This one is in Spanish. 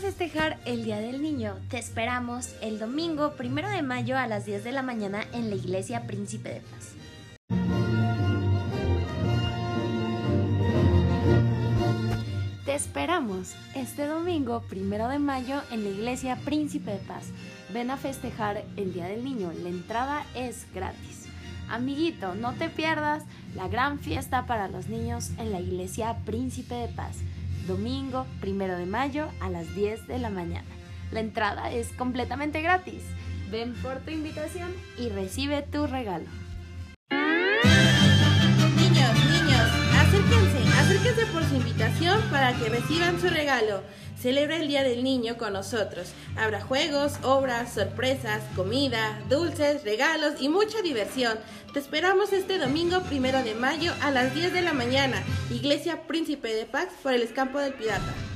festejar el Día del Niño. Te esperamos el domingo primero de mayo a las 10 de la mañana en la Iglesia Príncipe de Paz. Te esperamos este domingo primero de mayo en la Iglesia Príncipe de Paz. Ven a festejar el Día del Niño. La entrada es gratis. Amiguito, no te pierdas la gran fiesta para los niños en la Iglesia Príncipe de Paz domingo primero de mayo a las 10 de la mañana. La entrada es completamente gratis. Ven por tu invitación y recibe tu regalo. Niños, niños, acérquense, acérquense por su invitación para que reciban su regalo. Celebra el Día del Niño con nosotros. Habrá juegos, obras, sorpresas, comida, dulces, regalos y mucha diversión. Te esperamos este domingo primero de mayo a las 10 de la mañana. Iglesia Príncipe de Pax por el Escampo del Pirata.